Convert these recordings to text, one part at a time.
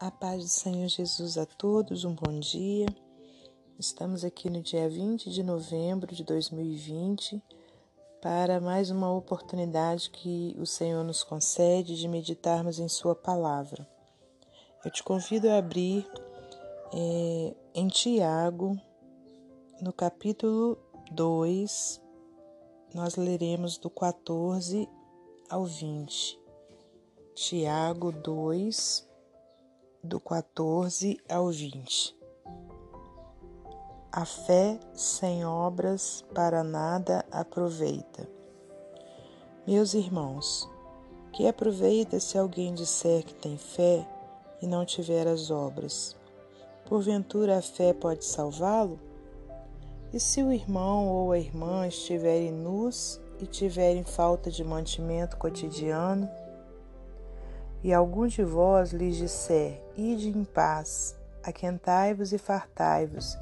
A paz do Senhor Jesus a todos, um bom dia. Estamos aqui no dia 20 de novembro de 2020 para mais uma oportunidade que o Senhor nos concede de meditarmos em Sua palavra. Eu te convido a abrir é, em Tiago, no capítulo 2, nós leremos do 14 ao 20. Tiago 2, do 14 ao 20. A fé sem obras para nada aproveita. Meus irmãos, que aproveita se alguém disser que tem fé e não tiver as obras? Porventura a fé pode salvá-lo? E se o irmão ou a irmã estiverem nus e tiverem falta de mantimento cotidiano, e algum de vós lhes disser: Ide em paz, aquentai-vos e fartai-vos,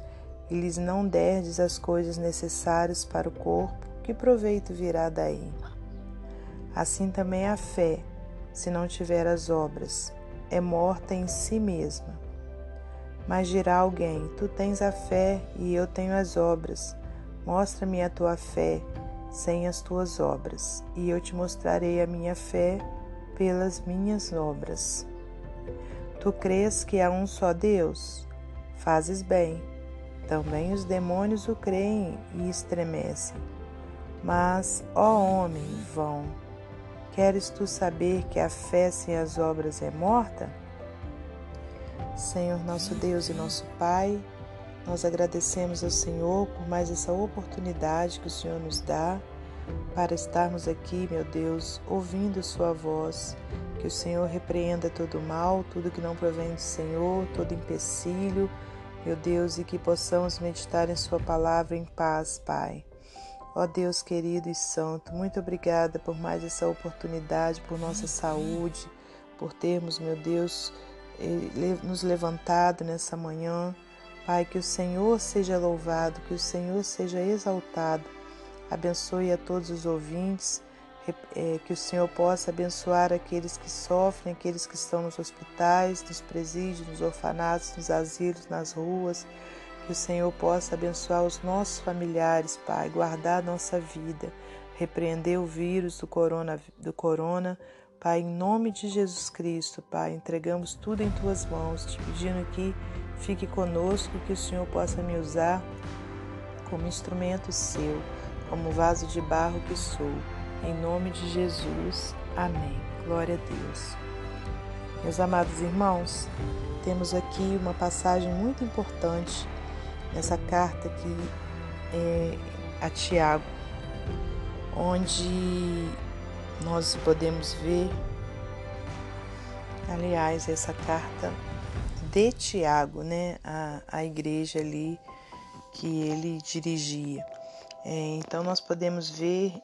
e lhes não derdes as coisas necessárias para o corpo, que proveito virá daí? Assim também a fé, se não tiver as obras, é morta em si mesma. Mas dirá alguém: Tu tens a fé e eu tenho as obras. Mostra-me a tua fé sem as tuas obras, e eu te mostrarei a minha fé pelas minhas obras. Tu crês que há um só Deus? Fazes bem. Também os demônios o creem e estremecem. Mas, ó homem vão, queres tu saber que a fé sem as obras é morta? Senhor nosso Deus e nosso Pai, nós agradecemos ao Senhor por mais essa oportunidade que o Senhor nos dá para estarmos aqui, meu Deus, ouvindo Sua voz. Que o Senhor repreenda todo mal, tudo que não provém do Senhor, todo empecilho, meu Deus, e que possamos meditar em Sua palavra em paz, Pai. Ó Deus querido e santo, muito obrigada por mais essa oportunidade, por nossa saúde, por termos, meu Deus, eh, nos levantado nessa manhã. Pai, que o Senhor seja louvado, que o Senhor seja exaltado Abençoe a todos os ouvintes, é, que o Senhor possa abençoar aqueles que sofrem, aqueles que estão nos hospitais, nos presídios, nos orfanatos, nos asilos, nas ruas. Que o Senhor possa abençoar os nossos familiares, Pai, guardar a nossa vida, repreender o vírus do corona, do corona. Pai, em nome de Jesus Cristo, Pai, entregamos tudo em tuas mãos, te pedindo que fique conosco, que o Senhor possa me usar como instrumento seu como vaso de barro que sou. Em nome de Jesus. Amém. Glória a Deus. Meus amados irmãos, temos aqui uma passagem muito importante nessa carta aqui é, a Tiago, onde nós podemos ver, aliás, essa carta de Tiago, né, a, a igreja ali que ele dirigia. É, então, nós podemos ver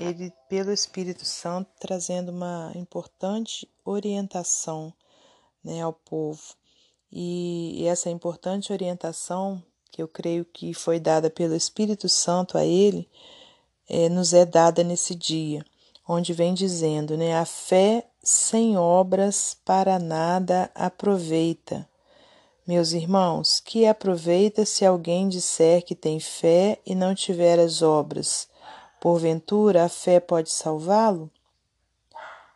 ele, pelo Espírito Santo, trazendo uma importante orientação né, ao povo. E essa importante orientação, que eu creio que foi dada pelo Espírito Santo a ele, é, nos é dada nesse dia, onde vem dizendo, né, a fé sem obras para nada aproveita. Meus irmãos, que aproveita se alguém disser que tem fé e não tiver as obras? Porventura a fé pode salvá-lo?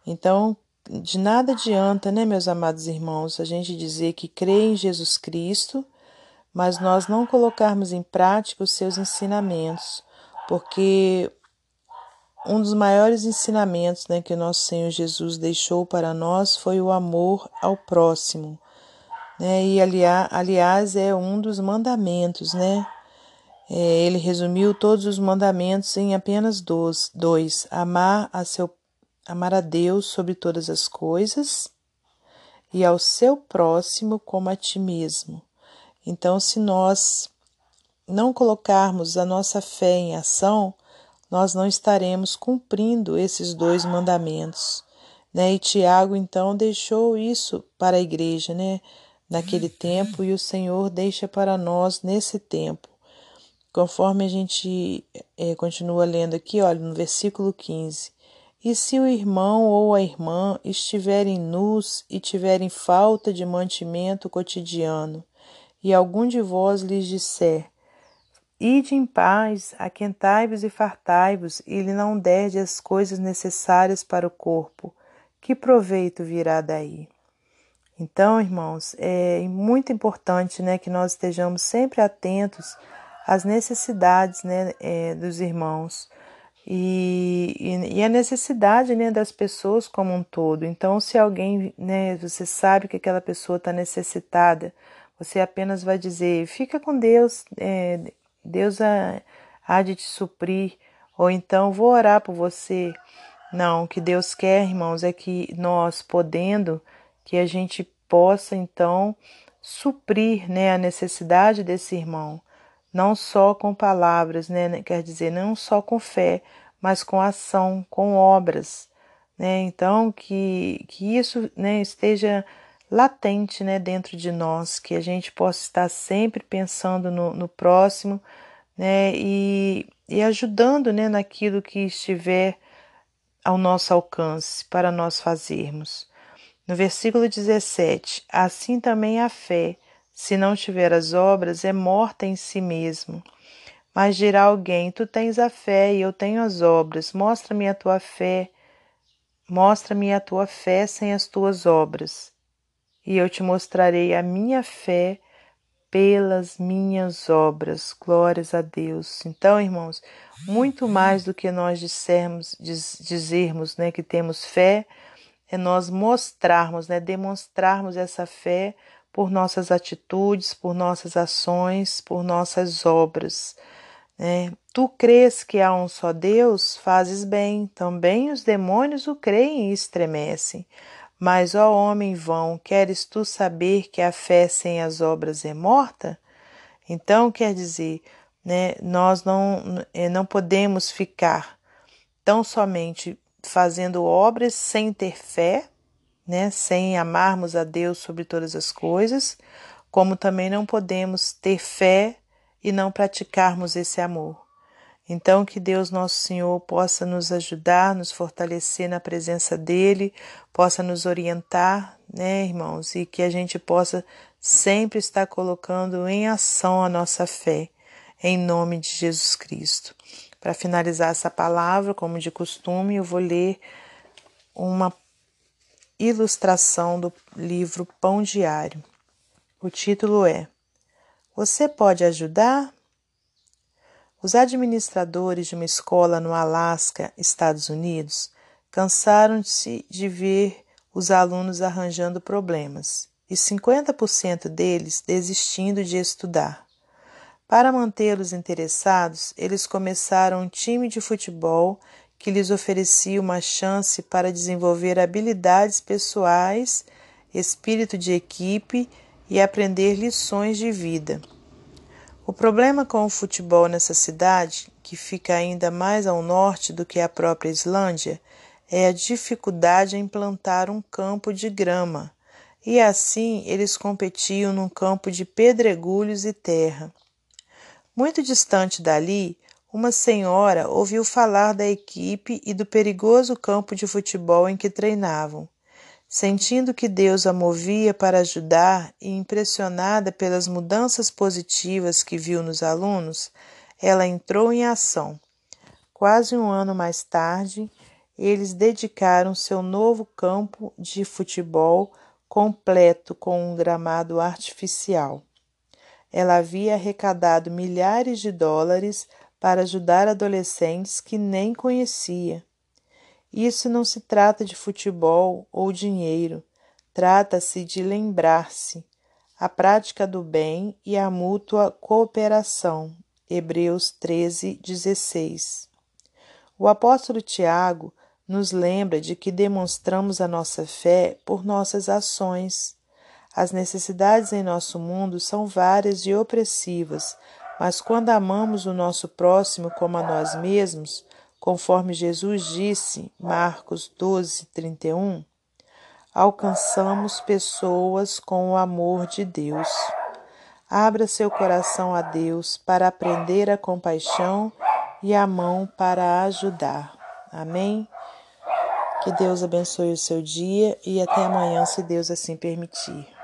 Então, de nada adianta, né, meus amados irmãos, a gente dizer que crê em Jesus Cristo, mas nós não colocarmos em prática os seus ensinamentos, porque um dos maiores ensinamentos né, que o nosso Senhor Jesus deixou para nós foi o amor ao próximo né? E aliás é um dos mandamentos, né? É, ele resumiu todos os mandamentos em apenas dois, dois: amar a seu, amar a Deus sobre todas as coisas e ao seu próximo como a ti mesmo. Então, se nós não colocarmos a nossa fé em ação, nós não estaremos cumprindo esses dois mandamentos. Né? E Tiago, então, deixou isso para a igreja, né? Naquele tempo e o Senhor deixa para nós nesse tempo. Conforme a gente é, continua lendo aqui, olha, no versículo 15: E se o irmão ou a irmã estiverem nus e tiverem falta de mantimento cotidiano, e algum de vós lhes disser: Ide em paz, aquentai-vos e fartai-vos, e lhe não derdes as coisas necessárias para o corpo, que proveito virá daí? Então, irmãos, é muito importante né, que nós estejamos sempre atentos às necessidades né, é, dos irmãos e, e, e, a necessidade né, das pessoas como um todo. Então, se alguém, né, você sabe que aquela pessoa está necessitada, você apenas vai dizer: fica com Deus, é, Deus há, de te suprir, ou então vou orar por você. Não, o que Deus quer, irmãos, é que nós, podendo, que a gente possa então suprir né, a necessidade desse irmão não só com palavras, né? Quer dizer, não só com fé, mas com ação, com obras, né? Então que que isso, né, esteja latente, né, dentro de nós, que a gente possa estar sempre pensando no, no próximo, né, e, e ajudando, né, naquilo que estiver ao nosso alcance para nós fazermos. No versículo 17, assim também a fé se não tiver as obras, é morta em si mesmo. Mas dirá alguém: Tu tens a fé e eu tenho as obras. Mostra-me a tua fé. Mostra-me a tua fé sem as tuas obras. E eu te mostrarei a minha fé pelas minhas obras. Glórias a Deus. Então, irmãos, muito mais do que nós dissermos, diz, dizermos né, que temos fé, é nós mostrarmos, né, demonstrarmos essa fé por nossas atitudes, por nossas ações, por nossas obras. Né? Tu crês que há um só Deus, fazes bem, também os demônios o creem e estremecem. Mas, ó homem vão, queres tu saber que a fé sem as obras é morta? Então, quer dizer, né, nós não, eh, não podemos ficar tão somente fazendo obras sem ter fé, né, sem amarmos a Deus sobre todas as coisas, como também não podemos ter fé e não praticarmos esse amor. Então, que Deus Nosso Senhor possa nos ajudar, nos fortalecer na presença dEle, possa nos orientar, né, irmãos, e que a gente possa sempre estar colocando em ação a nossa fé, em nome de Jesus Cristo. Para finalizar essa palavra, como de costume, eu vou ler uma ilustração do livro Pão Diário. O título é Você pode ajudar? Os administradores de uma escola no Alasca, Estados Unidos, cansaram-se de ver os alunos arranjando problemas e 50% deles desistindo de estudar. Para mantê-los interessados, eles começaram um time de futebol que lhes oferecia uma chance para desenvolver habilidades pessoais, espírito de equipe e aprender lições de vida. O problema com o futebol nessa cidade, que fica ainda mais ao norte do que a própria Islândia, é a dificuldade em plantar um campo de grama, e assim eles competiam num campo de pedregulhos e terra. Muito distante dali, uma senhora ouviu falar da equipe e do perigoso campo de futebol em que treinavam. Sentindo que Deus a movia para ajudar e impressionada pelas mudanças positivas que viu nos alunos, ela entrou em ação. Quase um ano mais tarde, eles dedicaram seu novo campo de futebol completo com um gramado artificial. Ela havia arrecadado milhares de dólares para ajudar adolescentes que nem conhecia. Isso não se trata de futebol ou dinheiro, trata-se de lembrar-se, a prática do bem e a mútua cooperação. Hebreus 13, 16. O apóstolo Tiago nos lembra de que demonstramos a nossa fé por nossas ações. As necessidades em nosso mundo são várias e opressivas, mas quando amamos o nosso próximo como a nós mesmos, conforme Jesus disse, Marcos 12, 31, alcançamos pessoas com o amor de Deus. Abra seu coração a Deus para aprender a compaixão e a mão para ajudar. Amém? Que Deus abençoe o seu dia e até amanhã, se Deus assim permitir.